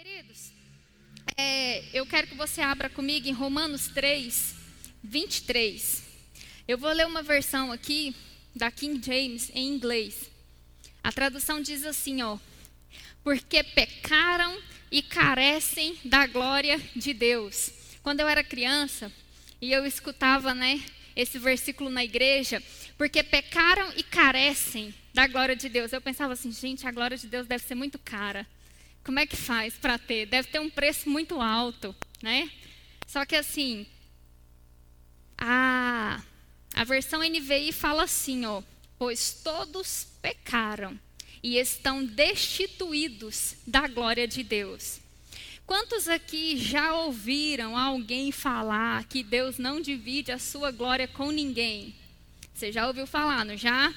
Queridos, é, eu quero que você abra comigo em Romanos 3, 23. Eu vou ler uma versão aqui da King James em inglês. A tradução diz assim, ó: Porque pecaram e carecem da glória de Deus. Quando eu era criança e eu escutava, né, esse versículo na igreja, porque pecaram e carecem da glória de Deus. Eu pensava assim, gente, a glória de Deus deve ser muito cara. Como é que faz para ter? Deve ter um preço muito alto, né? Só que assim, a, a versão NVI fala assim, ó, pois todos pecaram e estão destituídos da glória de Deus. Quantos aqui já ouviram alguém falar que Deus não divide a sua glória com ninguém? Você já ouviu falar, não já?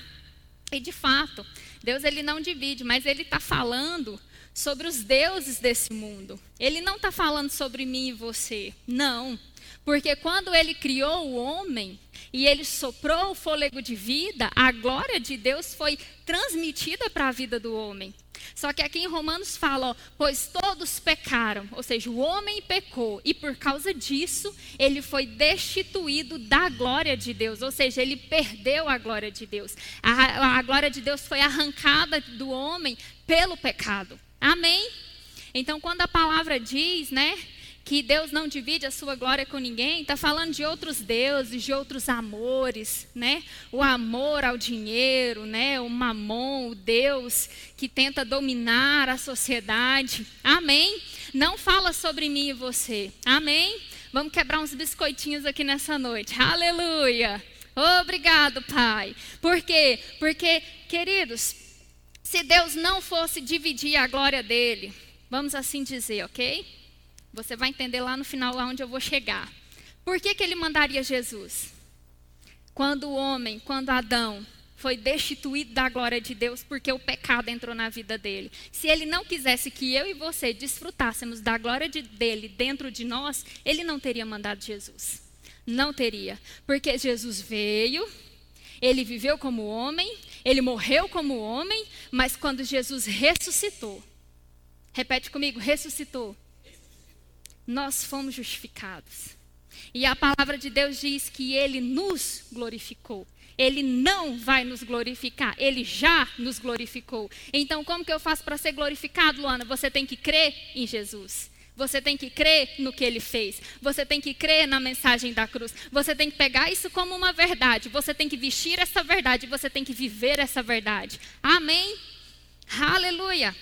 E de fato, Deus ele não divide, mas ele está falando sobre os deuses desse mundo. Ele não está falando sobre mim e você. Não. Porque quando ele criou o homem e ele soprou o fôlego de vida, a glória de Deus foi transmitida para a vida do homem. Só que aqui em Romanos fala, ó, pois todos pecaram, ou seja, o homem pecou e por causa disso ele foi destituído da glória de Deus, ou seja, ele perdeu a glória de Deus. A, a glória de Deus foi arrancada do homem pelo pecado. Amém? Então, quando a palavra diz, né, que Deus não divide a sua glória com ninguém, está falando de outros deuses, de outros amores, né? O amor ao dinheiro, né? O mamon, o Deus que tenta dominar a sociedade. Amém? Não fala sobre mim e você. Amém? Vamos quebrar uns biscoitinhos aqui nessa noite. Aleluia! Obrigado, Pai. Por quê? Porque, queridos, se Deus não fosse dividir a glória dele, vamos assim dizer, ok? Você vai entender lá no final aonde eu vou chegar. Por que, que ele mandaria Jesus? Quando o homem, quando Adão foi destituído da glória de Deus porque o pecado entrou na vida dele. Se ele não quisesse que eu e você desfrutássemos da glória de, dele dentro de nós, ele não teria mandado Jesus. Não teria. Porque Jesus veio, ele viveu como homem, ele morreu como homem, mas quando Jesus ressuscitou, repete comigo, ressuscitou, nós fomos justificados. E a palavra de Deus diz que ele nos glorificou. Ele não vai nos glorificar, ele já nos glorificou. Então, como que eu faço para ser glorificado, Luana? Você tem que crer em Jesus. Você tem que crer no que ele fez. Você tem que crer na mensagem da cruz. Você tem que pegar isso como uma verdade. Você tem que vestir essa verdade. Você tem que viver essa verdade. Amém? Aleluia.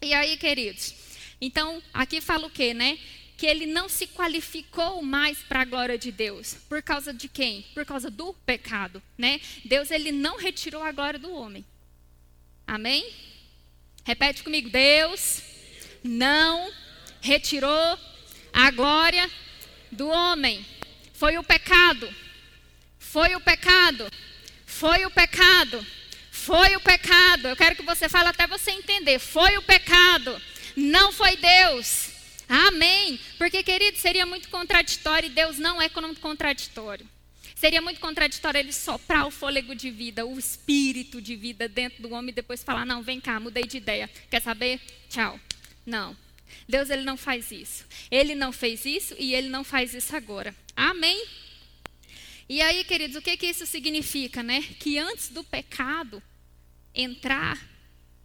E aí, queridos? Então, aqui fala o quê, né? Que ele não se qualificou mais para a glória de Deus. Por causa de quem? Por causa do pecado, né? Deus, ele não retirou a glória do homem. Amém? Repete comigo. Deus não retirou a glória do homem. Foi o pecado. Foi o pecado. Foi o pecado. Foi o pecado. Eu quero que você fale até você entender. Foi o pecado. Não foi Deus. Amém. Porque, querido, seria muito contraditório e Deus não é contraditório. Seria muito contraditório ele soprar o fôlego de vida, o espírito de vida dentro do homem e depois falar: não, vem cá, mudei de ideia. Quer saber? Tchau. Não. Deus ele não faz isso. Ele não fez isso e ele não faz isso agora. Amém? E aí, queridos, o que, que isso significa, né? Que antes do pecado entrar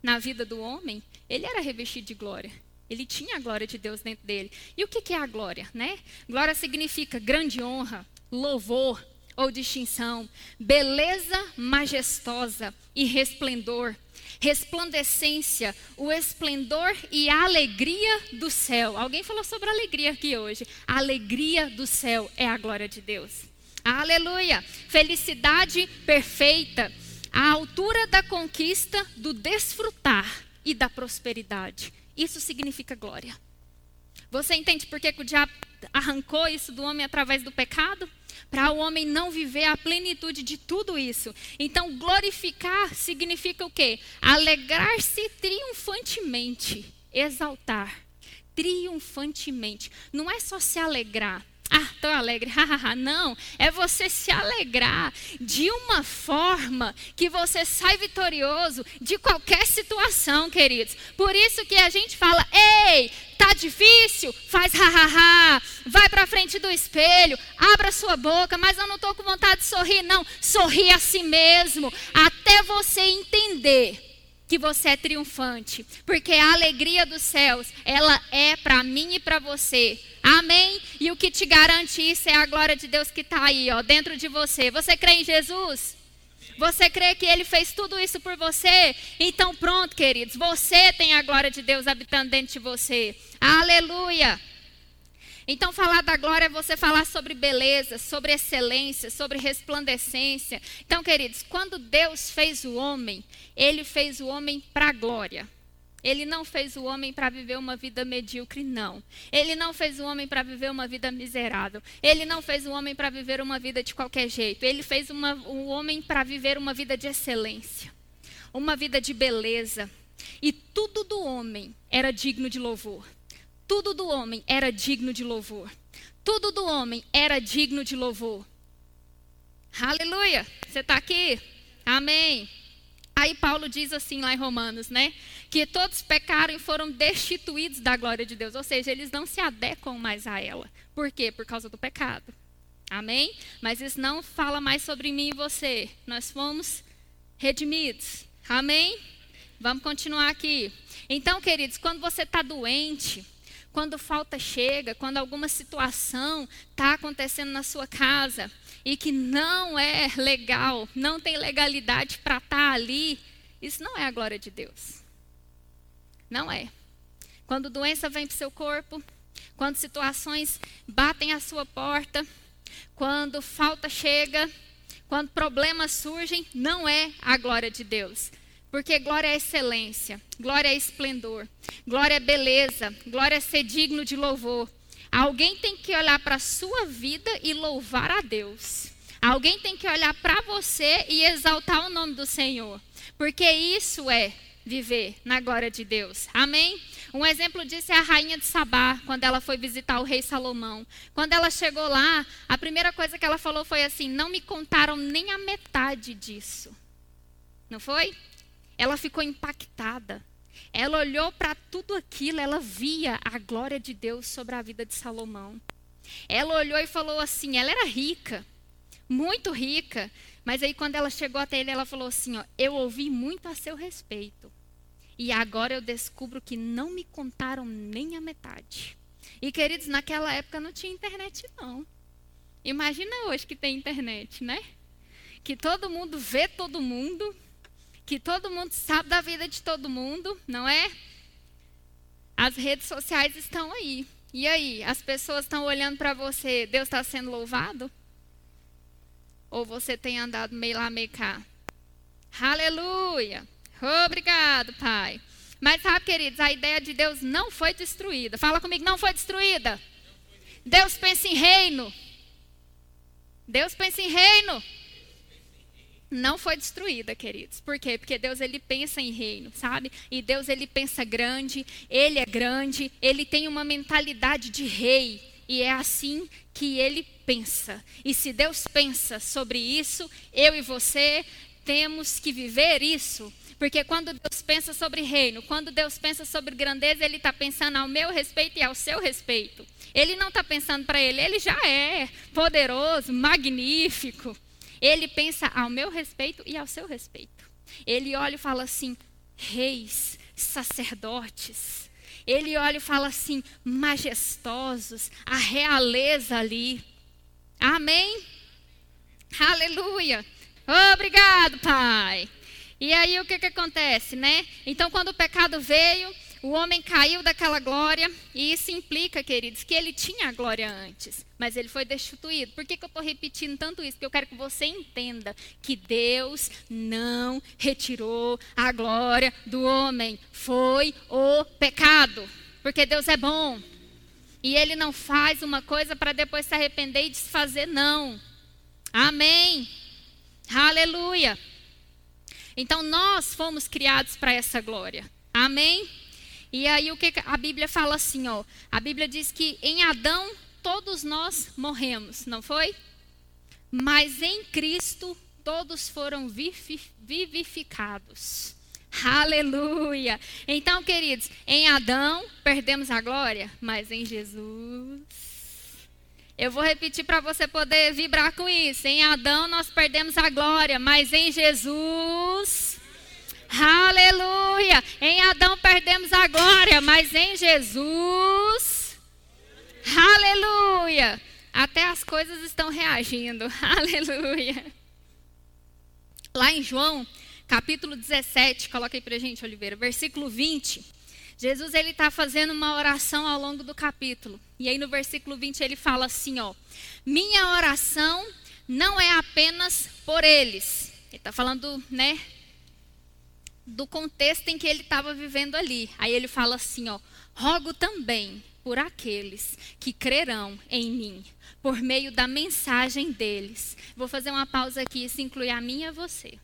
na vida do homem, ele era revestido de glória. Ele tinha a glória de Deus dentro dele. E o que, que é a glória, né? Glória significa grande honra, louvor ou distinção, beleza majestosa e resplendor resplandecência, o esplendor e a alegria do céu. Alguém falou sobre alegria aqui hoje. A alegria do céu é a glória de Deus. Aleluia! Felicidade perfeita, a altura da conquista, do desfrutar e da prosperidade. Isso significa glória. Você entende por que, que o diabo arrancou isso do homem através do pecado? Para o homem não viver a plenitude de tudo isso. Então, glorificar significa o quê? Alegrar-se triunfantemente, exaltar, triunfantemente. Não é só se alegrar. Ah, estou alegre, hahaha. Não, é você se alegrar de uma forma que você sai vitorioso de qualquer situação, queridos. Por isso que a gente fala: ei, tá difícil? Faz hahaha. Vai para frente do espelho, abra sua boca, mas eu não estou com vontade de sorrir, não. Sorri a si mesmo, até você entender que você é triunfante, porque a alegria dos céus, ela é para mim e para você. Amém? E o que te garante isso é a glória de Deus que está aí, ó, dentro de você. Você crê em Jesus? Você crê que ele fez tudo isso por você? Então pronto, queridos, você tem a glória de Deus habitando dentro de você. Aleluia! Então, falar da glória é você falar sobre beleza, sobre excelência, sobre resplandecência. Então, queridos, quando Deus fez o homem, ele fez o homem para a glória. Ele não fez o homem para viver uma vida medíocre, não. Ele não fez o homem para viver uma vida miserável. Ele não fez o homem para viver uma vida de qualquer jeito. Ele fez uma, o homem para viver uma vida de excelência, uma vida de beleza. E tudo do homem era digno de louvor. Tudo do homem era digno de louvor. Tudo do homem era digno de louvor. Aleluia! Você está aqui? Amém. Aí Paulo diz assim lá em Romanos, né? Que todos pecaram e foram destituídos da glória de Deus. Ou seja, eles não se adequam mais a ela. Por quê? Por causa do pecado. Amém? Mas isso não fala mais sobre mim e você. Nós fomos redimidos. Amém? Vamos continuar aqui. Então, queridos, quando você está doente, quando falta chega, quando alguma situação está acontecendo na sua casa e que não é legal, não tem legalidade para estar tá ali, isso não é a glória de Deus. Não é. Quando doença vem para o seu corpo, quando situações batem à sua porta, quando falta chega, quando problemas surgem, não é a glória de Deus. Porque glória é excelência, glória é esplendor, glória é beleza, glória é ser digno de louvor. Alguém tem que olhar para a sua vida e louvar a Deus. Alguém tem que olhar para você e exaltar o nome do Senhor. Porque isso é viver na glória de Deus. Amém? Um exemplo disso é a rainha de Sabá, quando ela foi visitar o rei Salomão. Quando ela chegou lá, a primeira coisa que ela falou foi assim: Não me contaram nem a metade disso. Não foi? Ela ficou impactada. Ela olhou para tudo aquilo, ela via a glória de Deus sobre a vida de Salomão. Ela olhou e falou assim: ela era rica, muito rica, mas aí quando ela chegou até ele, ela falou assim: ó, eu ouvi muito a seu respeito. E agora eu descubro que não me contaram nem a metade. E queridos, naquela época não tinha internet, não. Imagina hoje que tem internet, né? Que todo mundo vê todo mundo, que todo mundo sabe da vida de todo mundo, não é? As redes sociais estão aí. E aí, as pessoas estão olhando para você, Deus está sendo louvado? Ou você tem andado meio lá, meio cá? Aleluia! Obrigado, Pai. Mas sabe, queridos, a ideia de Deus não foi destruída. Fala comigo, não foi destruída. Deus pensa em reino. Deus pensa em reino não foi destruída, queridos. Por quê? Porque Deus ele pensa em reino, sabe? E Deus ele pensa grande, ele é grande, ele tem uma mentalidade de rei e é assim que ele pensa. E se Deus pensa sobre isso, eu e você temos que viver isso. Porque quando Deus pensa sobre reino, quando Deus pensa sobre grandeza, Ele está pensando ao meu respeito e ao seu respeito. Ele não está pensando para Ele, Ele já é poderoso, magnífico. Ele pensa ao meu respeito e ao seu respeito. Ele olha e fala assim: reis, sacerdotes. Ele olha e fala assim: majestosos, a realeza ali. Amém? Aleluia. Obrigado, Pai. E aí o que, que acontece, né? Então, quando o pecado veio, o homem caiu daquela glória, e isso implica, queridos, que ele tinha a glória antes, mas ele foi destituído. Por que, que eu estou repetindo tanto isso? Porque eu quero que você entenda que Deus não retirou a glória do homem, foi o pecado, porque Deus é bom. E ele não faz uma coisa para depois se arrepender e desfazer, não. Amém. Aleluia. Então nós fomos criados para essa glória. Amém? E aí o que a Bíblia fala assim, ó? A Bíblia diz que em Adão todos nós morremos, não foi? Mas em Cristo todos foram vivificados. Aleluia! Então, queridos, em Adão perdemos a glória, mas em Jesus Eu vou repetir para você poder vibrar com isso. Em Adão nós perdemos a glória, mas em Jesus. Aleluia! Em Adão perdemos a glória, mas em Jesus. Aleluia! Até as coisas estão reagindo. Aleluia! Lá em João, capítulo 17, coloca aí pra gente, Oliveira, versículo 20. Jesus ele está fazendo uma oração ao longo do capítulo. E aí no versículo 20 ele fala assim, ó: "Minha oração não é apenas por eles". Ele está falando, né, do contexto em que ele estava vivendo ali. Aí ele fala assim, ó: "Rogo também por aqueles que crerão em mim, por meio da mensagem deles". Vou fazer uma pausa aqui, isso inclui a mim e a você.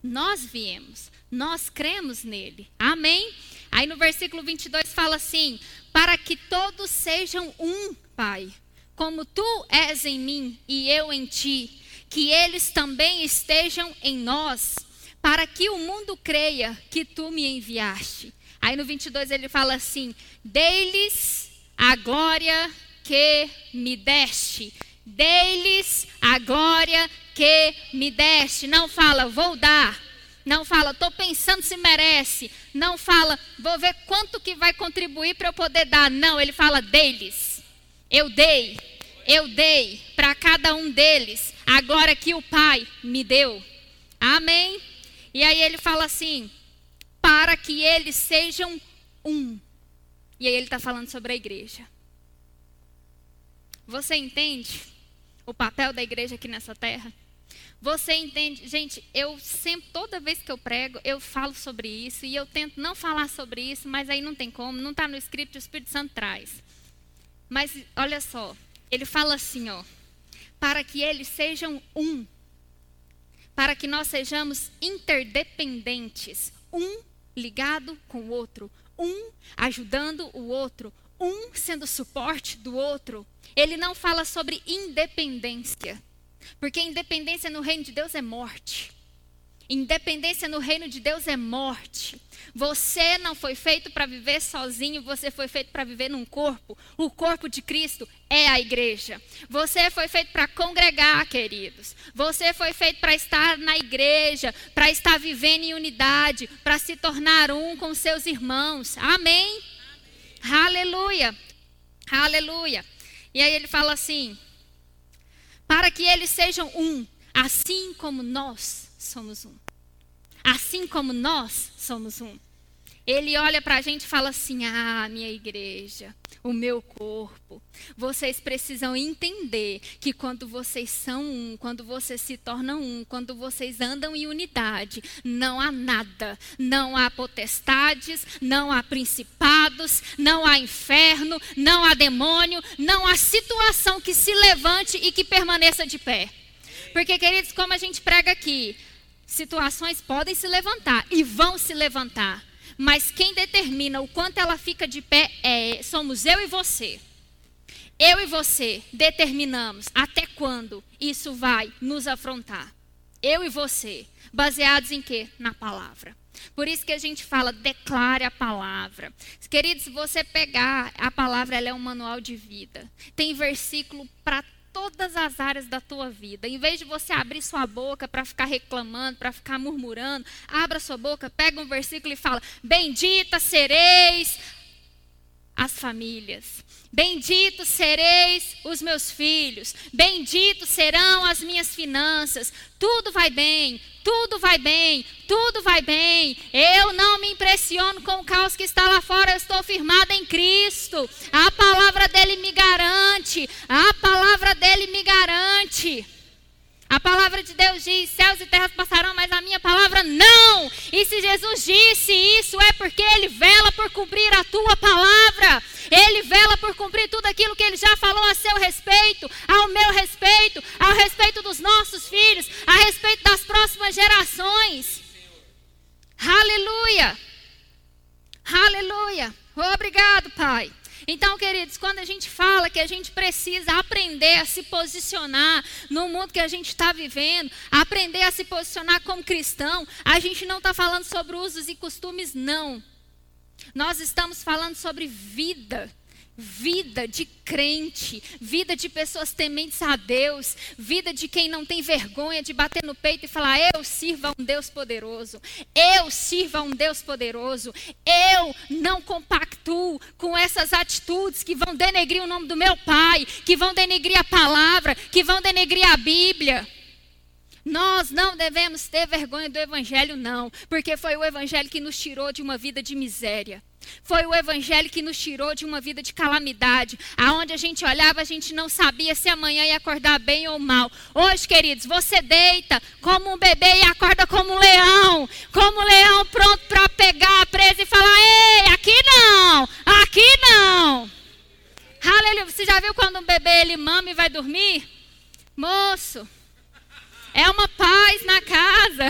Nós viemos, nós cremos nele. Amém? Aí no versículo 22 fala assim: Para que todos sejam um, Pai, como tu és em mim e eu em ti, que eles também estejam em nós, para que o mundo creia que tu me enviaste. Aí no 22 ele fala assim: Dei-lhes a glória que me deste. Dei-lhes a glória que me deste. Não fala, vou dar não fala, estou pensando se merece. Não fala, vou ver quanto que vai contribuir para eu poder dar. Não, ele fala deles. Eu dei, eu dei para cada um deles a glória que o Pai me deu. Amém? E aí ele fala assim: para que eles sejam um. E aí ele está falando sobre a igreja. Você entende o papel da igreja aqui nessa terra? Você entende? Gente, eu sempre, toda vez que eu prego, eu falo sobre isso e eu tento não falar sobre isso, mas aí não tem como, não está no script, o Espírito Santo traz. Mas olha só, ele fala assim, ó, para que eles sejam um, para que nós sejamos interdependentes, um ligado com o outro, um ajudando o outro, um sendo suporte do outro. Ele não fala sobre independência. Porque independência no reino de Deus é morte. Independência no reino de Deus é morte. Você não foi feito para viver sozinho, você foi feito para viver num corpo. O corpo de Cristo é a igreja. Você foi feito para congregar, queridos. Você foi feito para estar na igreja, para estar vivendo em unidade, para se tornar um com seus irmãos. Amém? Amém. Aleluia. Aleluia. E aí ele fala assim: para que eles sejam um, assim como nós somos um. Assim como nós somos um. Ele olha para a gente e fala assim: Ah, minha igreja, o meu corpo. Vocês precisam entender que quando vocês são um, quando vocês se tornam um, quando vocês andam em unidade, não há nada, não há potestades, não há principados, não há inferno, não há demônio, não há situação que se levante e que permaneça de pé. Porque, queridos, como a gente prega aqui, situações podem se levantar e vão se levantar mas quem determina o quanto ela fica de pé é somos eu e você. Eu e você determinamos até quando isso vai nos afrontar. Eu e você, baseados em quê? Na palavra. Por isso que a gente fala, declare a palavra. Queridos, se você pegar a palavra, ela é um manual de vida. Tem versículo para todas as áreas da tua vida. Em vez de você abrir sua boca para ficar reclamando, para ficar murmurando, abra sua boca, pega um versículo e fala: Bendita sereis as famílias. Bendito sereis os meus filhos, benditos serão as minhas finanças. Tudo vai bem, tudo vai bem, tudo vai bem. Eu não me impressiono com o caos que está lá fora, eu estou firmada em Cristo. A palavra dele me garante, a palavra dele me garante. A palavra de Deus diz: céus e terras passarão, mas a minha palavra não. E se Jesus disse isso, é porque ele vela por cumprir a tua palavra. Ele vela por cumprir tudo aquilo que ele já falou a seu respeito, ao meu respeito, ao respeito dos nossos filhos, a respeito das próximas gerações. Aleluia. Aleluia. Obrigado, Pai. Então, queridos, quando a gente fala que a gente precisa aprender a se posicionar no mundo que a gente está vivendo, aprender a se posicionar como cristão, a gente não está falando sobre usos e costumes, não. Nós estamos falando sobre vida. Vida de crente, vida de pessoas tementes a Deus, vida de quem não tem vergonha de bater no peito e falar: Eu sirvo a um Deus poderoso, eu sirvo a um Deus poderoso, eu não compactuo com essas atitudes que vão denegrir o nome do meu Pai, que vão denegrir a palavra, que vão denegrir a Bíblia. Nós não devemos ter vergonha do Evangelho, não, porque foi o Evangelho que nos tirou de uma vida de miséria. Foi o evangelho que nos tirou de uma vida de calamidade, aonde a gente olhava, a gente não sabia se amanhã ia acordar bem ou mal. Hoje, queridos, você deita como um bebê e acorda como um leão, como um leão pronto para pegar a presa e falar: "Ei, aqui não, aqui não". Aleluia. Você já viu quando um bebê ele mama e vai dormir? Moço, é uma paz na casa.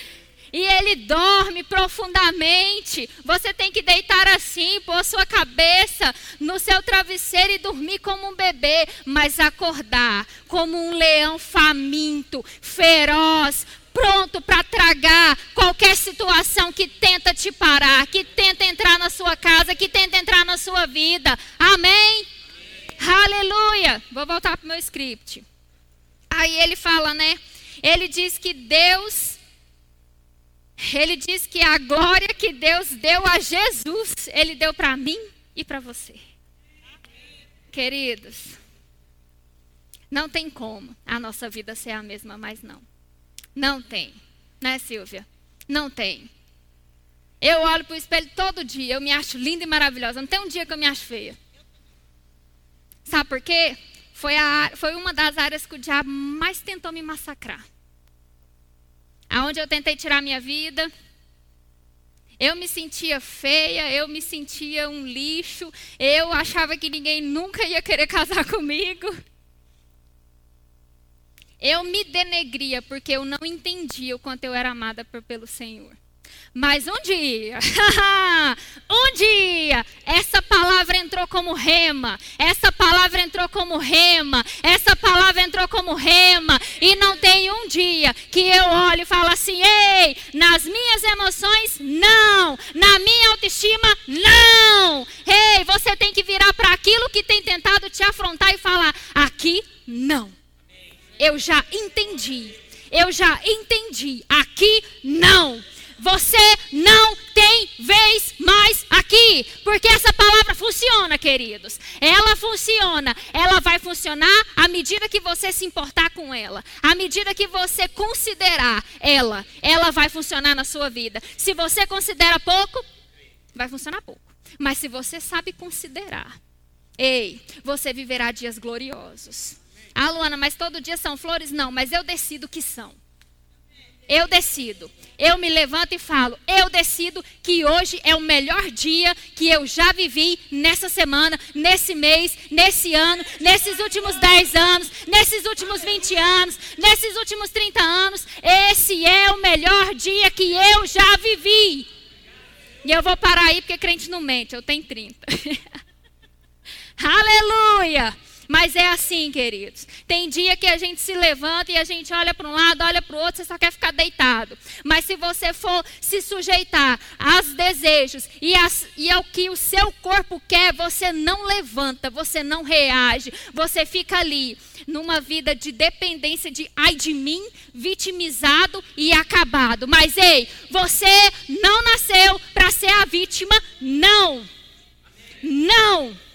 e ele dorme profundamente. Você tem que deitar assim, pôr sua cabeça no seu travesseiro e dormir como um bebê, mas acordar como um leão faminto, feroz, pronto para tragar qualquer situação que tenta te parar, que tenta entrar na sua casa, que tenta entrar na sua vida. Amém? Aleluia! Vou voltar para o meu script. Aí ele fala, né? Ele diz que Deus ele diz que a glória que Deus deu a Jesus, Ele deu para mim e para você. Queridos, não tem como a nossa vida ser a mesma, mas não. Não tem. Né, Silvia? Não tem. Eu olho para o espelho todo dia, eu me acho linda e maravilhosa. Não tem um dia que eu me acho feia. Sabe por quê? Foi, a, foi uma das áreas que o diabo mais tentou me massacrar aonde eu tentei tirar minha vida. Eu me sentia feia, eu me sentia um lixo, eu achava que ninguém nunca ia querer casar comigo. Eu me denegria porque eu não entendia o quanto eu era amada por, pelo Senhor. Mas um dia, um dia, essa palavra entrou como rema, essa palavra entrou como rema, essa palavra entrou como rema, e não tem um dia que eu olho e falo assim: ei, nas minhas emoções, não, na minha autoestima, não. Ei, você tem que virar para aquilo que tem tentado te afrontar e falar: aqui, não. Eu já entendi, eu já entendi, aqui, não. Você não tem vez mais aqui, porque essa palavra funciona, queridos. Ela funciona, ela vai funcionar à medida que você se importar com ela, à medida que você considerar ela, ela vai funcionar na sua vida. Se você considera pouco, vai funcionar pouco. Mas se você sabe considerar, ei, você viverá dias gloriosos. Ah, Luana, mas todo dia são flores? Não, mas eu decido que são. Eu decido. Eu me levanto e falo, eu decido que hoje é o melhor dia que eu já vivi nessa semana, nesse mês, nesse ano, nesses últimos 10 anos, nesses últimos 20 anos, nesses últimos 30 anos. Esse é o melhor dia que eu já vivi. E eu vou parar aí porque crente não mente, eu tenho 30. Aleluia! Mas é assim, queridos. Tem dia que a gente se levanta e a gente olha para um lado, olha para o outro, você só quer ficar deitado. Mas se você for se sujeitar aos desejos e, as, e ao que o seu corpo quer, você não levanta, você não reage, você fica ali numa vida de dependência de ai de mim, vitimizado e acabado. Mas ei, você não nasceu para ser a vítima, não. Não.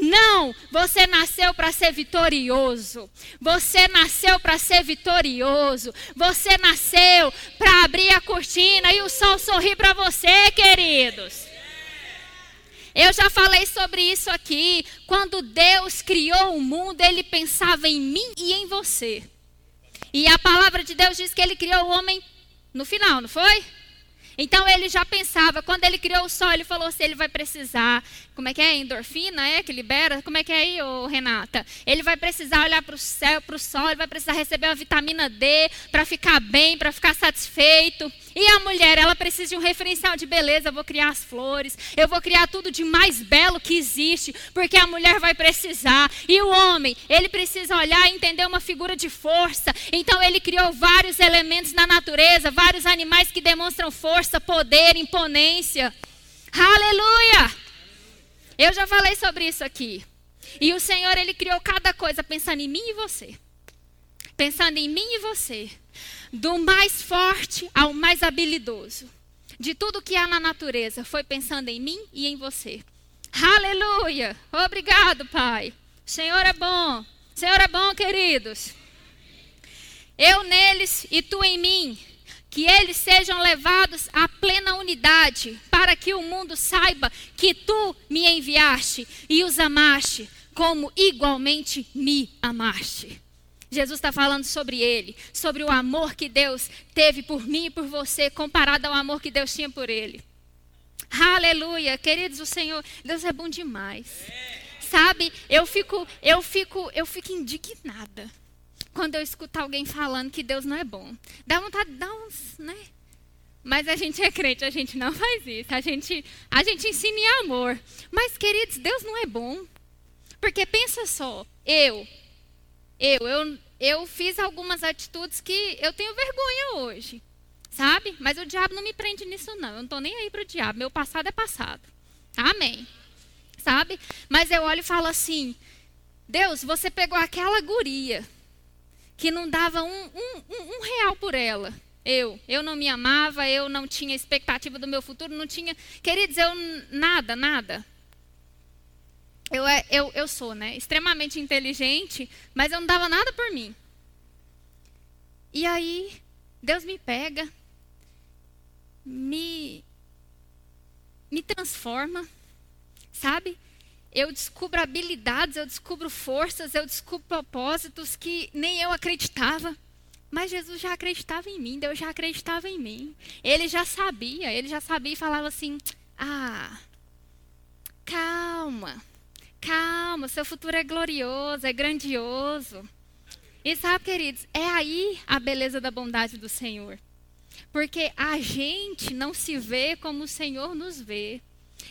Não, você nasceu para ser vitorioso. Você nasceu para ser vitorioso. Você nasceu para abrir a cortina e o sol sorrir para você, queridos. Eu já falei sobre isso aqui. Quando Deus criou o mundo, ele pensava em mim e em você. E a palavra de Deus diz que ele criou o homem no final, não foi? Então ele já pensava, quando ele criou o sol, ele falou assim: ele vai precisar, como é que é? Endorfina, é? Que libera? Como é que é aí, ô, Renata? Ele vai precisar olhar para o céu, para o sol, ele vai precisar receber uma vitamina D para ficar bem, para ficar satisfeito. E a mulher, ela precisa de um referencial de beleza. Eu vou criar as flores, eu vou criar tudo de mais belo que existe, porque a mulher vai precisar. E o homem, ele precisa olhar e entender uma figura de força. Então ele criou vários elementos na natureza, vários animais que demonstram força, poder, imponência. Aleluia! Eu já falei sobre isso aqui. E o Senhor, Ele criou cada coisa pensando em mim e você. Pensando em mim e você. Do mais forte ao mais habilidoso. De tudo que há na natureza. Foi pensando em mim e em você. Aleluia! Obrigado, Pai. O Senhor é bom. O Senhor é bom, queridos. Eu neles e tu em mim que eles sejam levados à plena unidade, para que o mundo saiba que tu me enviaste e os amaste, como igualmente me amaste. Jesus está falando sobre ele, sobre o amor que Deus teve por mim e por você, comparado ao amor que Deus tinha por ele. Aleluia, queridos, o Senhor, Deus é bom demais. Sabe, eu fico, eu fico, eu fico indignada quando eu escuto alguém falando que Deus não é bom. Dá vontade de dar uns, né? Mas a gente é crente, a gente não faz isso. A gente, a gente ensina em amor. Mas, queridos, Deus não é bom. Porque pensa só, eu, eu, eu, eu fiz algumas atitudes que eu tenho vergonha hoje. Sabe? Mas o diabo não me prende nisso, não. Eu não estou nem aí para o diabo. Meu passado é passado. Amém. Sabe? Mas eu olho e falo assim: Deus, você pegou aquela guria que não dava um, um, um, real por ela. Eu, eu não me amava, eu não tinha expectativa do meu futuro, não tinha. Queridos, eu nada, nada. Eu, é, eu, eu sou, né? Extremamente inteligente, mas eu não dava nada por mim. E aí, Deus me pega, me, me transforma, sabe? Eu descubro habilidades, eu descubro forças, eu descubro propósitos que nem eu acreditava. Mas Jesus já acreditava em mim, Deus já acreditava em mim. Ele já sabia, ele já sabia e falava assim: Ah, calma, calma, seu futuro é glorioso, é grandioso. E sabe, queridos, é aí a beleza da bondade do Senhor. Porque a gente não se vê como o Senhor nos vê.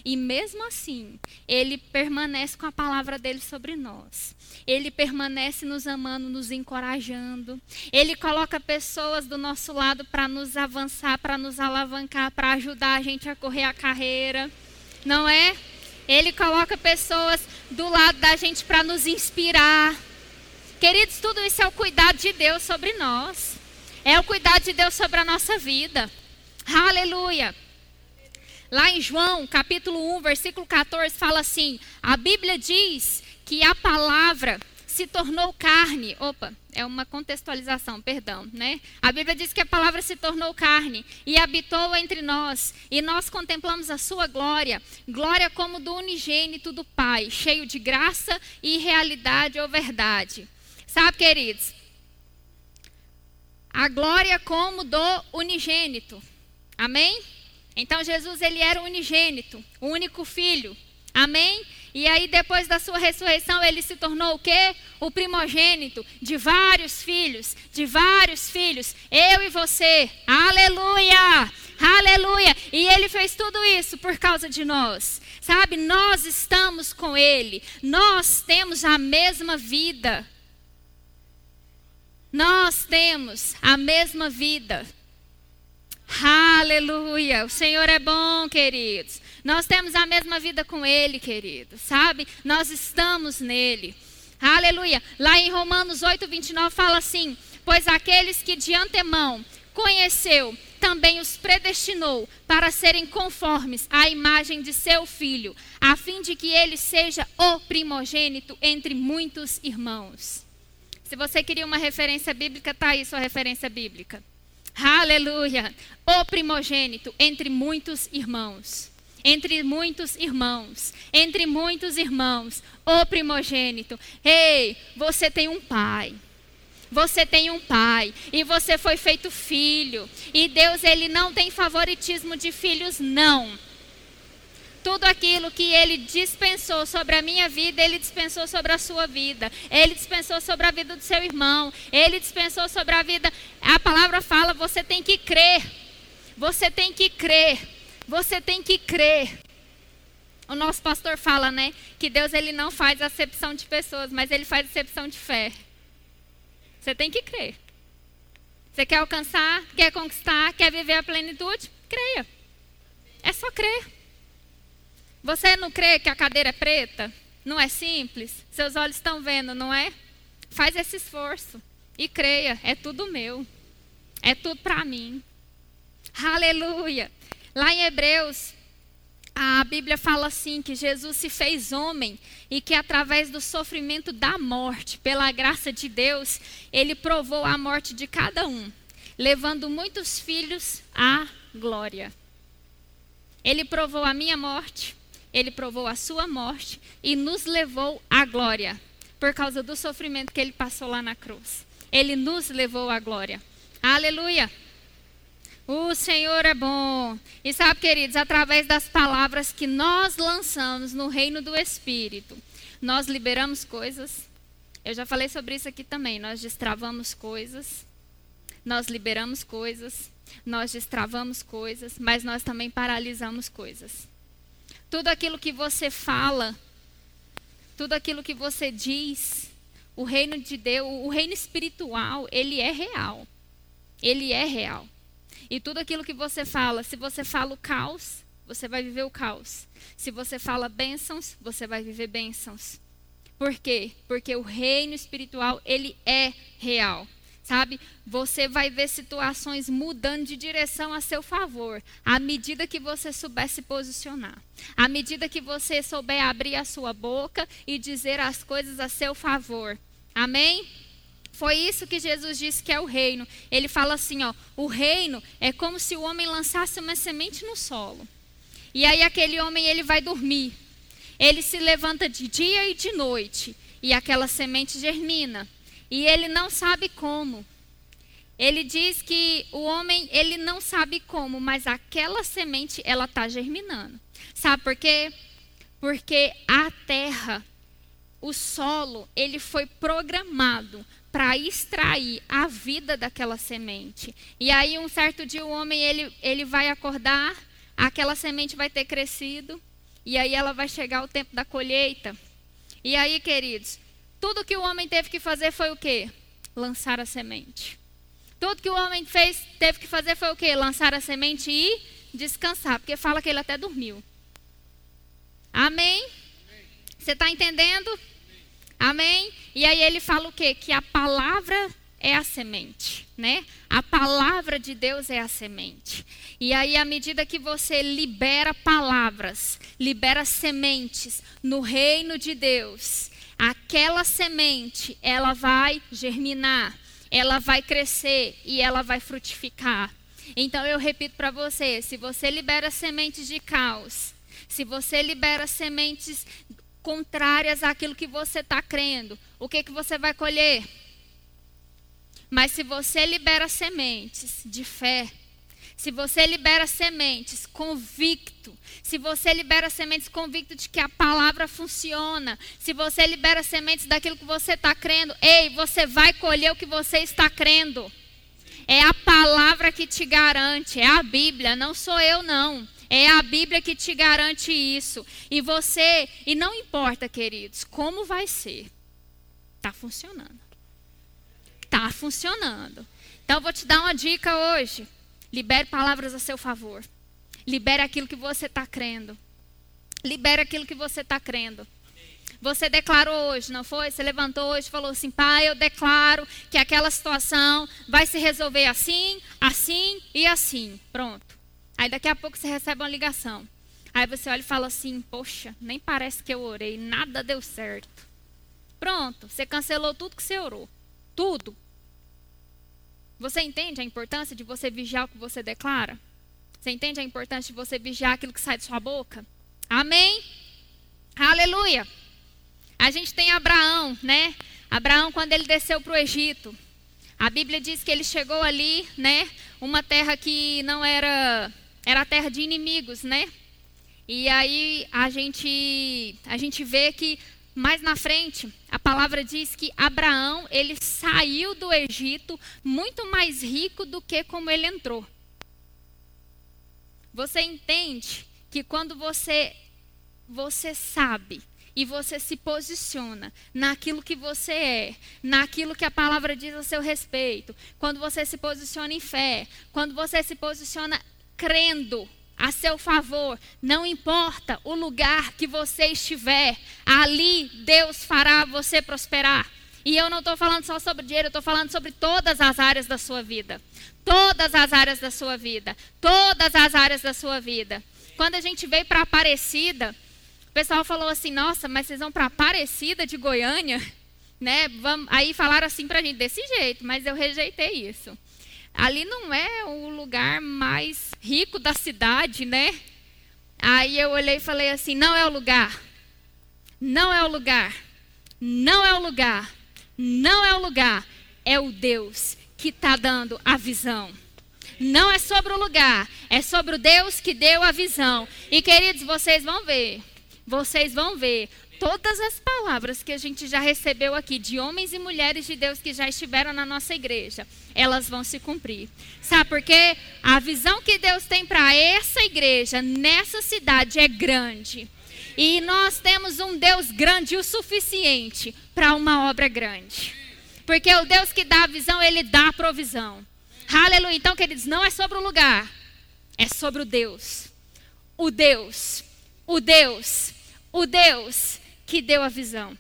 E mesmo assim, ele permanece com a palavra dele sobre nós. Ele permanece nos amando, nos encorajando. Ele coloca pessoas do nosso lado para nos avançar, para nos alavancar, para ajudar a gente a correr a carreira. Não é? Ele coloca pessoas do lado da gente para nos inspirar. Queridos, tudo isso é o cuidado de Deus sobre nós. É o cuidado de Deus sobre a nossa vida. Aleluia. Lá em João, capítulo 1, versículo 14, fala assim: a Bíblia diz que a palavra se tornou carne. Opa, é uma contextualização, perdão, né? A Bíblia diz que a palavra se tornou carne e habitou entre nós, e nós contemplamos a sua glória, glória como do unigênito do Pai, cheio de graça e realidade ou verdade. Sabe, queridos? A glória como do unigênito. Amém? Então Jesus ele era unigênito, o único filho. Amém? E aí depois da sua ressurreição ele se tornou o quê? O primogênito de vários filhos, de vários filhos, eu e você. Aleluia! Aleluia! E ele fez tudo isso por causa de nós. Sabe? Nós estamos com ele. Nós temos a mesma vida. Nós temos a mesma vida. Aleluia. O Senhor é bom, queridos. Nós temos a mesma vida com Ele, querido. Sabe? Nós estamos nele. Aleluia. Lá em Romanos 8, 29 fala assim: Pois aqueles que de antemão conheceu, também os predestinou para serem conformes à imagem de seu filho, a fim de que ele seja o primogênito entre muitos irmãos. Se você queria uma referência bíblica, está aí sua referência bíblica. Aleluia. O primogênito entre muitos irmãos. Entre muitos irmãos. Entre muitos irmãos. O primogênito. Ei, você tem um pai. Você tem um pai e você foi feito filho. E Deus ele não tem favoritismo de filhos não tudo aquilo que ele dispensou sobre a minha vida, ele dispensou sobre a sua vida. Ele dispensou sobre a vida do seu irmão. Ele dispensou sobre a vida. A palavra fala: você tem que crer. Você tem que crer. Você tem que crer. O nosso pastor fala, né, que Deus ele não faz acepção de pessoas, mas ele faz acepção de fé. Você tem que crer. Você quer alcançar, quer conquistar, quer viver a plenitude? Creia. É só crer. Você não crê que a cadeira é preta? Não é simples? Seus olhos estão vendo, não é? Faz esse esforço e creia, é tudo meu. É tudo para mim. Aleluia. Lá em Hebreus, a Bíblia fala assim que Jesus se fez homem e que através do sofrimento da morte, pela graça de Deus, ele provou a morte de cada um, levando muitos filhos à glória. Ele provou a minha morte, ele provou a sua morte e nos levou à glória, por causa do sofrimento que ele passou lá na cruz. Ele nos levou à glória. Aleluia! O Senhor é bom. E sabe, queridos, através das palavras que nós lançamos no reino do Espírito, nós liberamos coisas. Eu já falei sobre isso aqui também. Nós destravamos coisas, nós liberamos coisas, nós destravamos coisas, mas nós também paralisamos coisas. Tudo aquilo que você fala, tudo aquilo que você diz, o reino de Deus, o reino espiritual, ele é real. Ele é real. E tudo aquilo que você fala, se você fala o caos, você vai viver o caos. Se você fala bênçãos, você vai viver bênçãos. Por quê? Porque o reino espiritual, ele é real. Sabe? Você vai ver situações mudando de direção a seu favor, à medida que você souber se posicionar. À medida que você souber abrir a sua boca e dizer as coisas a seu favor. Amém? Foi isso que Jesus disse que é o reino. Ele fala assim, ó, o reino é como se o homem lançasse uma semente no solo. E aí aquele homem ele vai dormir. Ele se levanta de dia e de noite e aquela semente germina. E ele não sabe como. Ele diz que o homem ele não sabe como, mas aquela semente ela está germinando. Sabe por quê? Porque a terra, o solo, ele foi programado para extrair a vida daquela semente. E aí um certo dia o homem ele, ele vai acordar, aquela semente vai ter crescido e aí ela vai chegar o tempo da colheita. E aí, queridos, tudo que o homem teve que fazer foi o quê? Lançar a semente. Tudo que o homem fez, teve que fazer foi o quê? Lançar a semente e descansar, porque fala que ele até dormiu. Amém? Você está entendendo? Amém? E aí ele fala o quê? Que a palavra é a semente, né? A palavra de Deus é a semente. E aí, à medida que você libera palavras, libera sementes no reino de Deus, aquela semente, ela vai germinar, ela vai crescer e ela vai frutificar. Então eu repito para você, se você libera sementes de caos, se você libera sementes contrárias àquilo que você está crendo, o que, que você vai colher? Mas se você libera sementes de fé, se você libera sementes convicto, se você libera sementes convicto de que a palavra funciona, se você libera sementes daquilo que você está crendo, ei, você vai colher o que você está crendo. É a palavra que te garante, é a Bíblia, não sou eu não. É a Bíblia que te garante isso. E você, e não importa, queridos, como vai ser, está funcionando. Está funcionando. Então, eu vou te dar uma dica hoje. Libere palavras a seu favor. Libere aquilo que você está crendo. Libere aquilo que você está crendo. Você declarou hoje, não foi? Você levantou hoje e falou assim: Pai, eu declaro que aquela situação vai se resolver assim, assim e assim. Pronto. Aí daqui a pouco você recebe uma ligação. Aí você olha e fala assim: Poxa, nem parece que eu orei, nada deu certo. Pronto, você cancelou tudo que você orou. Tudo. Você entende a importância de você vigiar o que você declara? Você entende a importância de você vigiar aquilo que sai de sua boca? Amém? Aleluia. A gente tem Abraão, né? Abraão, quando ele desceu para o Egito, a Bíblia diz que ele chegou ali, né? Uma terra que não era era terra de inimigos, né? E aí a gente a gente vê que mais na frente a palavra diz que Abraão ele saiu do Egito muito mais rico do que como ele entrou. Você entende que quando você você sabe e você se posiciona naquilo que você é, naquilo que a palavra diz a seu respeito, quando você se posiciona em fé, quando você se posiciona crendo, a seu favor. Não importa o lugar que você estiver, ali Deus fará você prosperar. E eu não estou falando só sobre dinheiro, eu estou falando sobre todas as áreas da sua vida. Todas as áreas da sua vida. Todas as áreas da sua vida. Quando a gente veio para Aparecida, o pessoal falou assim: Nossa, mas vocês vão para Aparecida de Goiânia? Né? Vamos... Aí falaram assim para a gente, desse jeito, mas eu rejeitei isso. Ali não é o lugar mais rico da cidade, né? Aí eu olhei e falei assim: Não é o lugar. Não é o lugar. Não é o lugar. Não é o lugar. É o Deus que está dando a visão. Não é sobre o lugar, é sobre o Deus que deu a visão. E queridos, vocês vão ver, vocês vão ver todas as palavras que a gente já recebeu aqui de homens e mulheres de Deus que já estiveram na nossa igreja, elas vão se cumprir. Sabe por quê? A visão que Deus tem para essa igreja, nessa cidade, é grande. E nós temos um Deus grande o suficiente para uma obra grande. Porque o Deus que dá a visão, ele dá a provisão. Aleluia. Então, queridos, não é sobre o lugar, é sobre o Deus. O Deus, o Deus, o Deus que deu a visão.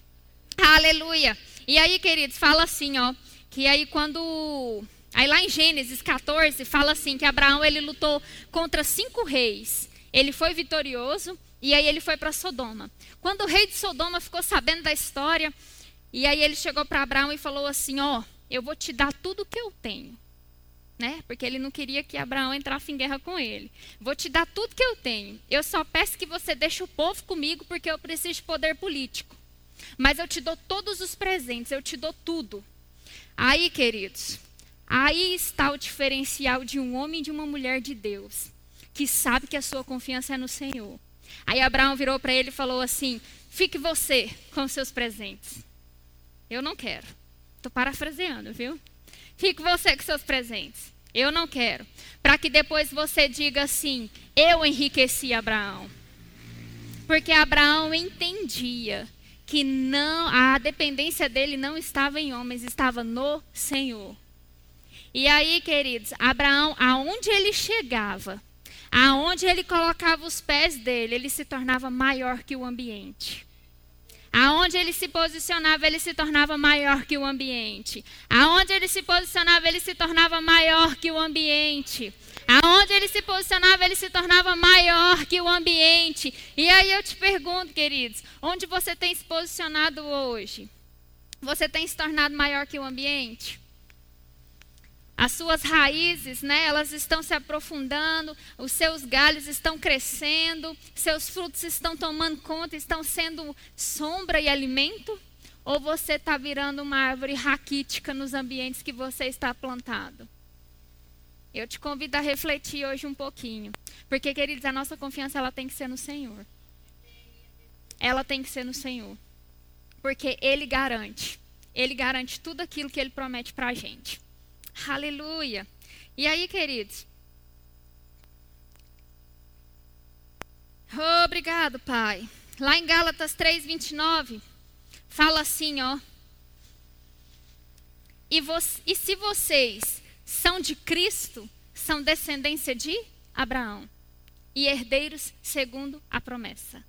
Aleluia. E aí, queridos, fala assim, ó, que aí quando aí lá em Gênesis 14 fala assim que Abraão ele lutou contra cinco reis. Ele foi vitorioso e aí ele foi para Sodoma. Quando o rei de Sodoma ficou sabendo da história, e aí ele chegou para Abraão e falou assim: Ó, eu vou te dar tudo o que eu tenho. Né? Porque ele não queria que Abraão entrasse em guerra com ele. Vou te dar tudo que eu tenho. Eu só peço que você deixe o povo comigo porque eu preciso de poder político. Mas eu te dou todos os presentes, eu te dou tudo. Aí, queridos, aí está o diferencial de um homem e de uma mulher de Deus, que sabe que a sua confiança é no Senhor. Aí Abraão virou para ele e falou assim: Fique você com seus presentes. Eu não quero. Estou parafraseando, viu? Fique você com seus presentes. Eu não quero. Para que depois você diga assim: Eu enriqueci Abraão. Porque Abraão entendia que não a dependência dele não estava em homens, estava no Senhor. E aí, queridos, Abraão, aonde ele chegava, aonde ele colocava os pés dele, ele se tornava maior que o ambiente. Aonde ele se posicionava, ele se tornava maior que o ambiente. Aonde ele se posicionava, ele se tornava maior que o ambiente. Aonde ele se posicionava, ele se tornava maior que o ambiente. E aí eu te pergunto, queridos, onde você tem se posicionado hoje? Você tem se tornado maior que o ambiente? As suas raízes, né, elas estão se aprofundando, os seus galhos estão crescendo, seus frutos estão tomando conta, estão sendo sombra e alimento? Ou você está virando uma árvore raquítica nos ambientes que você está plantado? Eu te convido a refletir hoje um pouquinho. Porque, queridos, a nossa confiança ela tem que ser no Senhor. Ela tem que ser no Senhor. Porque Ele garante. Ele garante tudo aquilo que Ele promete para a gente. Aleluia. E aí, queridos? Obrigado, Pai. Lá em Gálatas 3, 29, fala assim, ó. E, e se vocês são de Cristo, são descendência de Abraão e herdeiros segundo a promessa.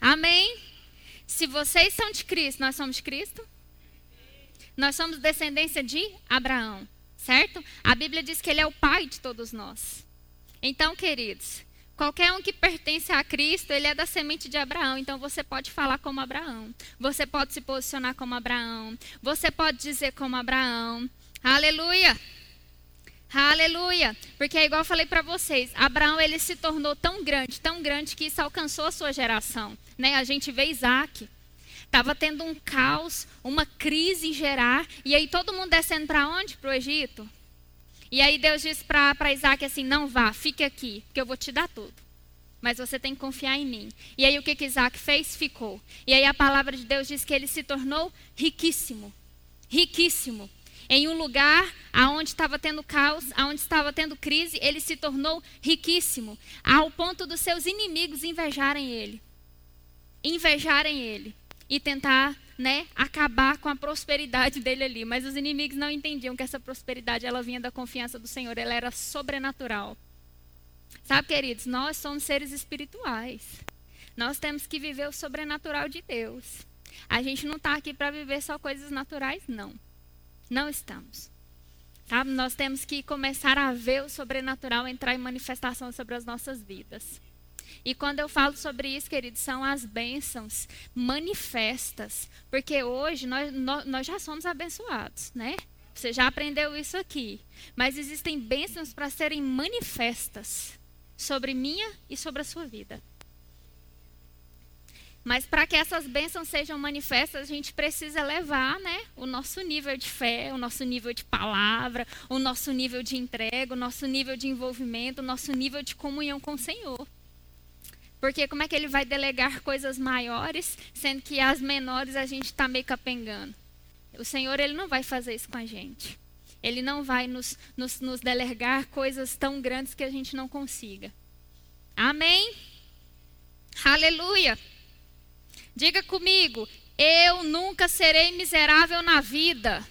Amém? Se vocês são de Cristo, nós somos de Cristo? Nós somos descendência de Abraão, certo? A Bíblia diz que ele é o pai de todos nós. Então, queridos, qualquer um que pertence a Cristo, ele é da semente de Abraão. Então, você pode falar como Abraão. Você pode se posicionar como Abraão. Você pode dizer como Abraão. Aleluia! Aleluia! Porque é igual eu falei para vocês, Abraão ele se tornou tão grande, tão grande que isso alcançou a sua geração, né? A gente vê Isaac. Estava tendo um caos, uma crise em Gerar. E aí todo mundo descendo para onde? Para o Egito. E aí Deus disse para Isaac assim: Não vá, fique aqui, porque eu vou te dar tudo. Mas você tem que confiar em mim. E aí o que, que Isaac fez? Ficou. E aí a palavra de Deus diz que ele se tornou riquíssimo. Riquíssimo. Em um lugar aonde estava tendo caos, aonde estava tendo crise, ele se tornou riquíssimo, ao ponto dos seus inimigos invejarem ele. Invejarem ele e tentar né, acabar com a prosperidade dele ali. Mas os inimigos não entendiam que essa prosperidade ela vinha da confiança do Senhor, ela era sobrenatural. Sabe, queridos, nós somos seres espirituais. Nós temos que viver o sobrenatural de Deus. A gente não está aqui para viver só coisas naturais, não. Não estamos. Sabe? Nós temos que começar a ver o sobrenatural entrar em manifestação sobre as nossas vidas. E quando eu falo sobre isso, queridos, são as bênçãos manifestas. Porque hoje nós, nós, já somos abençoados, né? Você já aprendeu isso aqui. Mas existem bênçãos para serem manifestas sobre minha e sobre a sua vida. Mas para que essas bênçãos sejam manifestas, a gente precisa levar né, o nosso nível de fé, o nosso nível de palavra, o nosso nível de entrega, o nosso nível de envolvimento, o nosso nível de comunhão com o Senhor. Porque como é que ele vai delegar coisas maiores, sendo que as menores a gente está meio capengando? O Senhor ele não vai fazer isso com a gente. Ele não vai nos, nos, nos delegar coisas tão grandes que a gente não consiga. Amém? Aleluia! Diga comigo, eu nunca serei miserável na vida.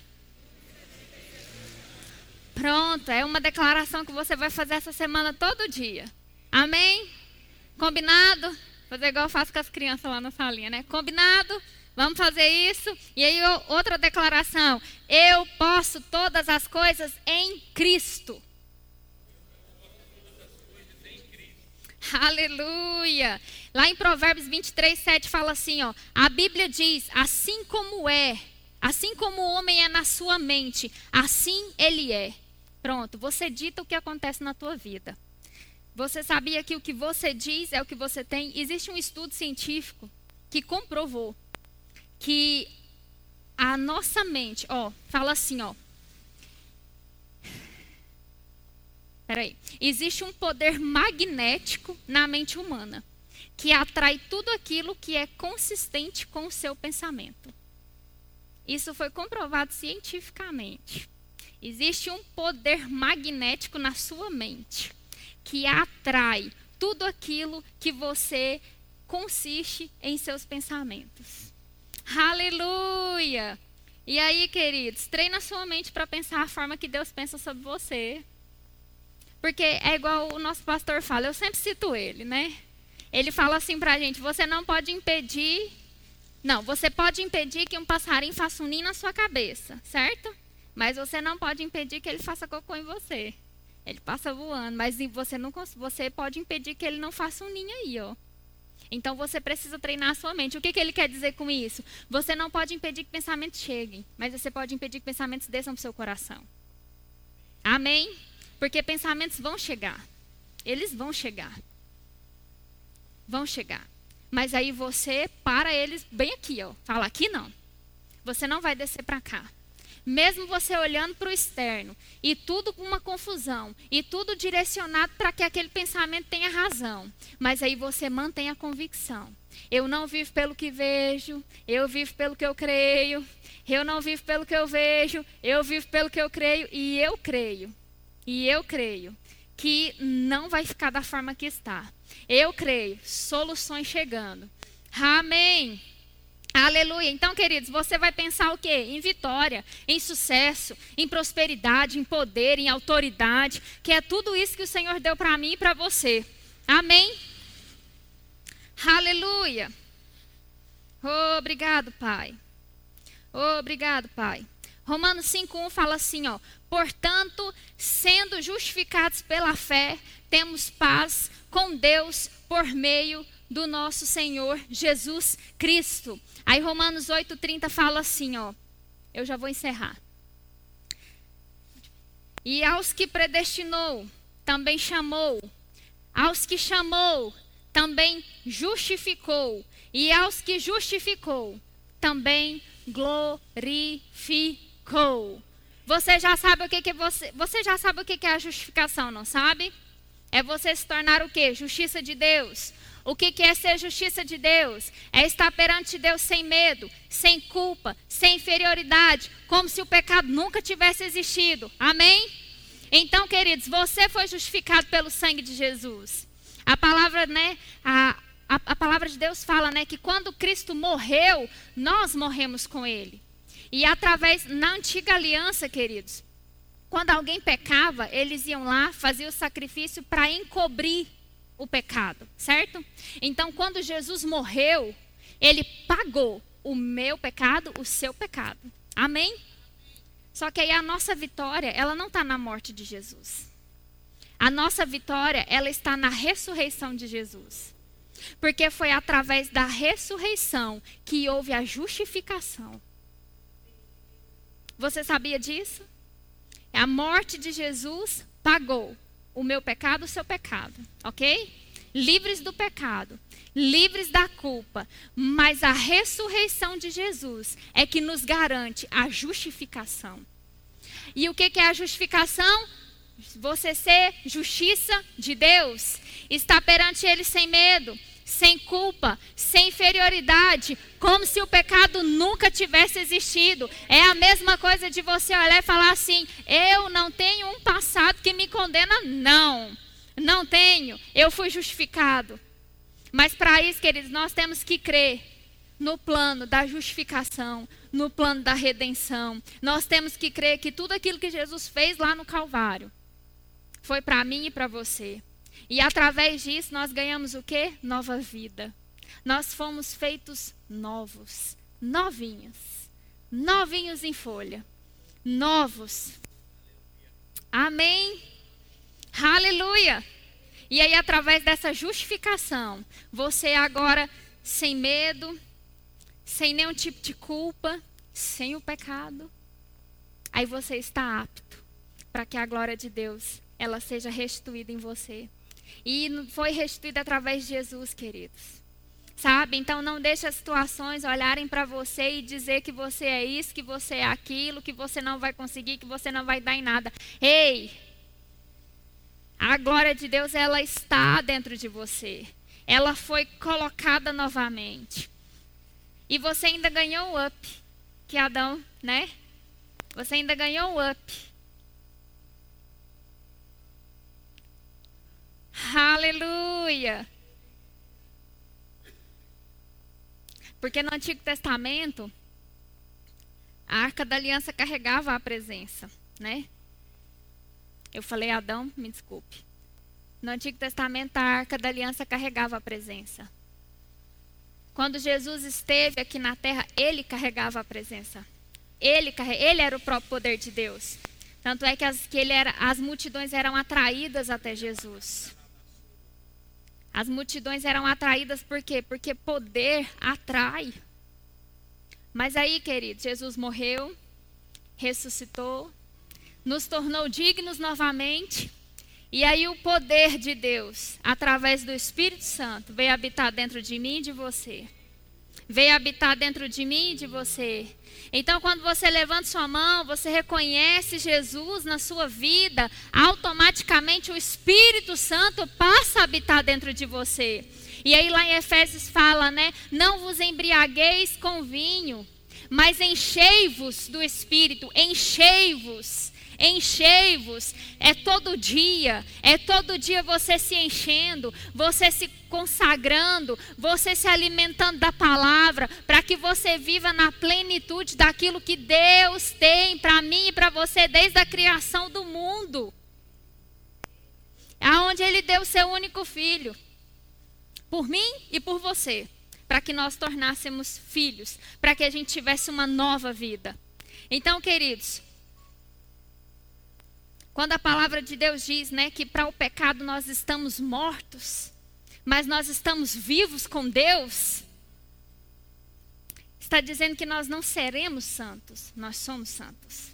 Pronto, é uma declaração que você vai fazer essa semana todo dia. Amém? Combinado? Fazer igual eu faço com as crianças lá na salinha, né? Combinado? Vamos fazer isso? E aí, outra declaração. Eu posso todas as coisas em Cristo. Aleluia. Lá em Provérbios 23, 7 fala assim, ó. A Bíblia diz, assim como é, assim como o homem é na sua mente, assim ele é. Pronto, você dita o que acontece na tua vida. Você sabia que o que você diz é o que você tem? Existe um estudo científico que comprovou que a nossa mente, ó, fala assim, ó, Peraí. Existe um poder magnético na mente humana que atrai tudo aquilo que é consistente com o seu pensamento. Isso foi comprovado cientificamente. Existe um poder magnético na sua mente que atrai tudo aquilo que você consiste em seus pensamentos. Aleluia! E aí, queridos, treina sua mente para pensar a forma que Deus pensa sobre você. Porque é igual o nosso pastor fala, eu sempre cito ele, né? Ele fala assim pra gente: você não pode impedir. Não, você pode impedir que um passarinho faça um ninho na sua cabeça, certo? Mas você não pode impedir que ele faça cocô em você. Ele passa voando, mas você não você pode impedir que ele não faça um ninho aí, ó. Então você precisa treinar a sua mente. O que, que ele quer dizer com isso? Você não pode impedir que pensamentos cheguem, mas você pode impedir que pensamentos desçam para o seu coração. Amém? Porque pensamentos vão chegar. Eles vão chegar. Vão chegar. Mas aí você para eles bem aqui, ó. Fala aqui não. Você não vai descer para cá. Mesmo você olhando para o externo e tudo com uma confusão e tudo direcionado para que aquele pensamento tenha razão, mas aí você mantém a convicção. Eu não vivo pelo que vejo, eu vivo pelo que eu creio. Eu não vivo pelo que eu vejo, eu vivo pelo que eu creio e eu creio e eu creio que não vai ficar da forma que está. Eu creio, soluções chegando. Amém. Aleluia. Então, queridos, você vai pensar o quê? Em vitória, em sucesso, em prosperidade, em poder, em autoridade, que é tudo isso que o Senhor deu para mim e para você. Amém? Aleluia. Obrigado, Pai. Obrigado, Pai. Romanos 5:1 fala assim, ó: "Portanto, sendo justificados pela fé, temos paz com Deus por meio do nosso Senhor Jesus Cristo." Aí Romanos 8:30 fala assim, ó: Eu já vou encerrar. E aos que predestinou, também chamou. Aos que chamou, também justificou. E aos que justificou, também glorificou. Você já sabe o que, que você, você já sabe o que, que é a justificação, não sabe? É você se tornar o que? Justiça de Deus. O que, é ser justiça de Deus? É estar perante Deus sem medo, sem culpa, sem inferioridade, como se o pecado nunca tivesse existido. Amém? Então, queridos, você foi justificado pelo sangue de Jesus. A palavra, né? A, a, a palavra de Deus fala, né, que quando Cristo morreu, nós morremos com Ele. E através, na antiga aliança, queridos, quando alguém pecava, eles iam lá, faziam o sacrifício para encobrir o pecado, certo? Então, quando Jesus morreu, ele pagou o meu pecado, o seu pecado. Amém? Só que aí a nossa vitória, ela não está na morte de Jesus. A nossa vitória, ela está na ressurreição de Jesus. Porque foi através da ressurreição que houve a justificação. Você sabia disso? A morte de Jesus pagou o meu pecado, o seu pecado, ok? Livres do pecado, livres da culpa, mas a ressurreição de Jesus é que nos garante a justificação. E o que é a justificação? Você ser justiça de Deus, estar perante Ele sem medo, sem culpa, sem inferioridade, como se o pecado nunca tivesse existido. É a mesma coisa de você olhar e falar assim: eu não tenho um passado que me condena, não. Não tenho, eu fui justificado. Mas para isso, queridos, nós temos que crer no plano da justificação, no plano da redenção. Nós temos que crer que tudo aquilo que Jesus fez lá no Calvário foi para mim e para você. E através disso nós ganhamos o quê? Nova vida. Nós fomos feitos novos, novinhos, novinhos em folha, novos. Amém. Aleluia. E aí através dessa justificação, você agora sem medo, sem nenhum tipo de culpa, sem o pecado, aí você está apto para que a glória de Deus ela seja restituída em você. E foi restituída através de Jesus, queridos. Sabe? Então não deixe as situações olharem para você e dizer que você é isso, que você é aquilo, que você não vai conseguir, que você não vai dar em nada. Ei! A glória de Deus ela está dentro de você. Ela foi colocada novamente. E você ainda ganhou o up que Adão, né? Você ainda ganhou o up. Aleluia! Porque no Antigo Testamento, a arca da aliança carregava a presença, né? Eu falei Adão, me desculpe. No Antigo Testamento, a arca da aliança carregava a presença. Quando Jesus esteve aqui na terra, ele carregava a presença. Ele, ele era o próprio poder de Deus. Tanto é que, as, que ele era, as multidões eram atraídas até Jesus. As multidões eram atraídas por quê? Porque poder atrai. Mas aí, querido, Jesus morreu, ressuscitou, nos tornou dignos novamente. E aí o poder de Deus, através do Espírito Santo, veio habitar dentro de mim e de você. Veio habitar dentro de mim e de você. Então, quando você levanta sua mão, você reconhece Jesus na sua vida, automaticamente o Espírito Santo passa a habitar dentro de você. E aí lá em Efésios fala, né? Não vos embriagueis com vinho, mas enchei-vos do Espírito, enchei-vos enchei-vos. É todo dia, é todo dia você se enchendo, você se consagrando, você se alimentando da palavra, para que você viva na plenitude daquilo que Deus tem para mim e para você desde a criação do mundo. Aonde ele deu seu único filho, por mim e por você, para que nós tornássemos filhos, para que a gente tivesse uma nova vida. Então, queridos, quando a palavra de Deus diz, né, que para o pecado nós estamos mortos, mas nós estamos vivos com Deus, está dizendo que nós não seremos santos, nós somos santos.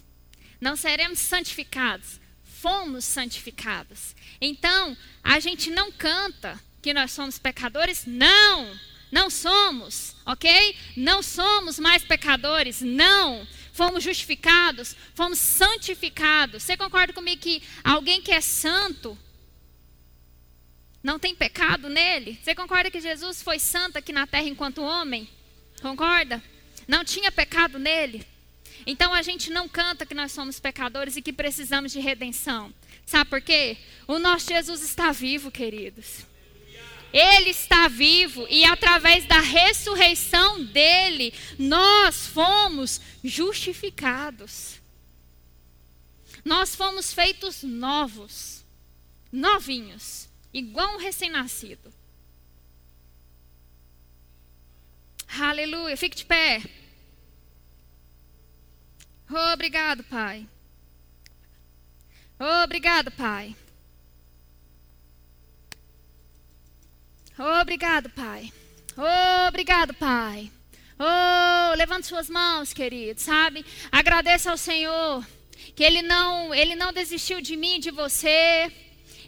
Não seremos santificados, fomos santificados. Então, a gente não canta que nós somos pecadores, não, não somos, ok? Não somos mais pecadores, não fomos justificados, fomos santificados. Você concorda comigo que alguém que é santo não tem pecado nele? Você concorda que Jesus foi santo aqui na terra enquanto homem? Concorda? Não tinha pecado nele. Então a gente não canta que nós somos pecadores e que precisamos de redenção. Sabe por quê? O nosso Jesus está vivo, queridos. Ele está vivo e através da ressurreição dele, nós fomos justificados. nós fomos feitos novos, novinhos, igual um recém-nascido. Aleluia. Fique de pé. Obrigado, Pai. Obrigado, Pai. Obrigado, Pai. Obrigado, Pai. Oh, levante suas mãos, querido, sabe? Agradeça ao Senhor que ele não, ele não desistiu de mim, de você.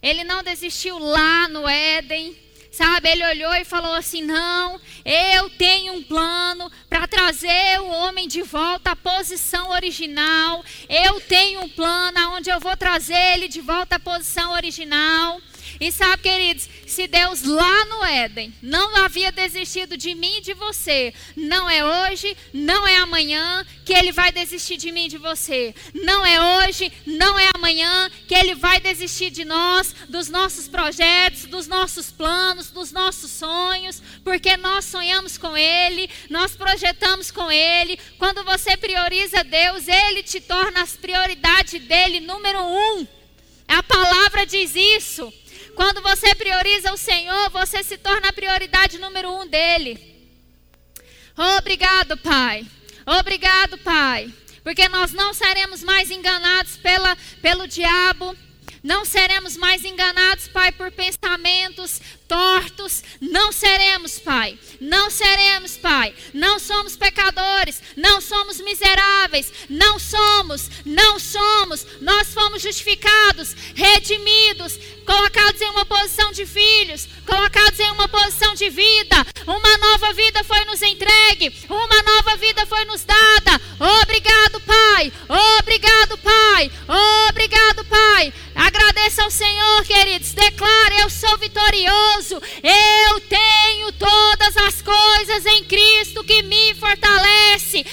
Ele não desistiu lá no Éden. Sabe, ele olhou e falou assim: Não, eu tenho um plano para trazer o homem de volta à posição original. Eu tenho um plano onde eu vou trazer ele de volta à posição original. E sabe, queridos, se Deus lá no Éden não havia desistido de mim e de você, não é hoje, não é amanhã que Ele vai desistir de mim e de você. Não é hoje, não é amanhã que Ele vai desistir de nós, dos nossos projetos, dos nossos planos, dos nossos sonhos, porque nós sonhamos com Ele, nós projetamos com Ele. Quando você prioriza Deus, Ele te torna as prioridades dele número um. A palavra diz isso. Quando você prioriza o Senhor, você se torna a prioridade número um dele. Obrigado, Pai. Obrigado, Pai. Porque nós não seremos mais enganados pela, pelo diabo. Não seremos mais enganados, Pai, por pensamentos, tortos. Não seremos, Pai. Não seremos, Pai. Não somos pecadores. Não somos miseráveis. Não somos. Não somos. Nós fomos justificados, redimidos, colocados em uma posição de filhos, colocados em uma posição de vida. Uma nova vida foi nos entregue. Uma nova vida foi nos dada. Obrigado, Pai. Obrigado, Pai. Obrigado, Pai. Agradeça ao Senhor, queridos. Declare: Eu sou vitorioso Eu tenho todas as coisas em Cristo que me fortalece.